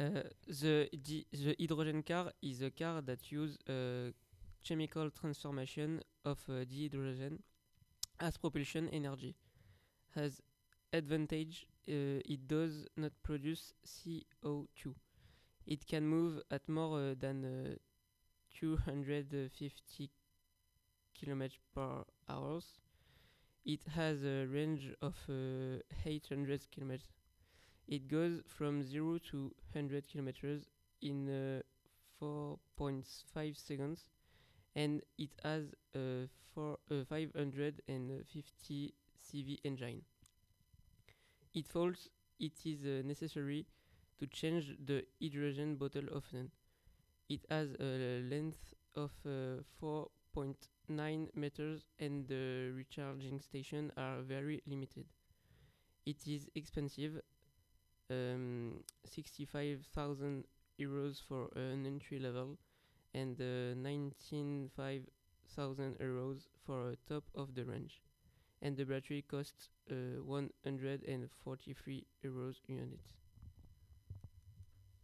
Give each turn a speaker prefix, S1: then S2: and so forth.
S1: Uh, the, the hydrogen car is a car that use uh, chemical transformation of uh, the hydrogen as propulsion energy. Has advantage uh, it does not produce CO2. It can move at more than uh, 250 km per hours. It has a range of uh, 800 km. It goes from 0 to 100 kilometers in uh, 4.5 seconds and it has a four, uh, 550 CV engine. It falls, it is uh, necessary to change the hydrogen bottle often. It has a length of uh, 4.9 meters and the recharging station are very limited. It is expensive, um, 65,000 euros for an entry level and uh, 19,500 euros for a top of the range. And the battery costs uh, 143 euros unit.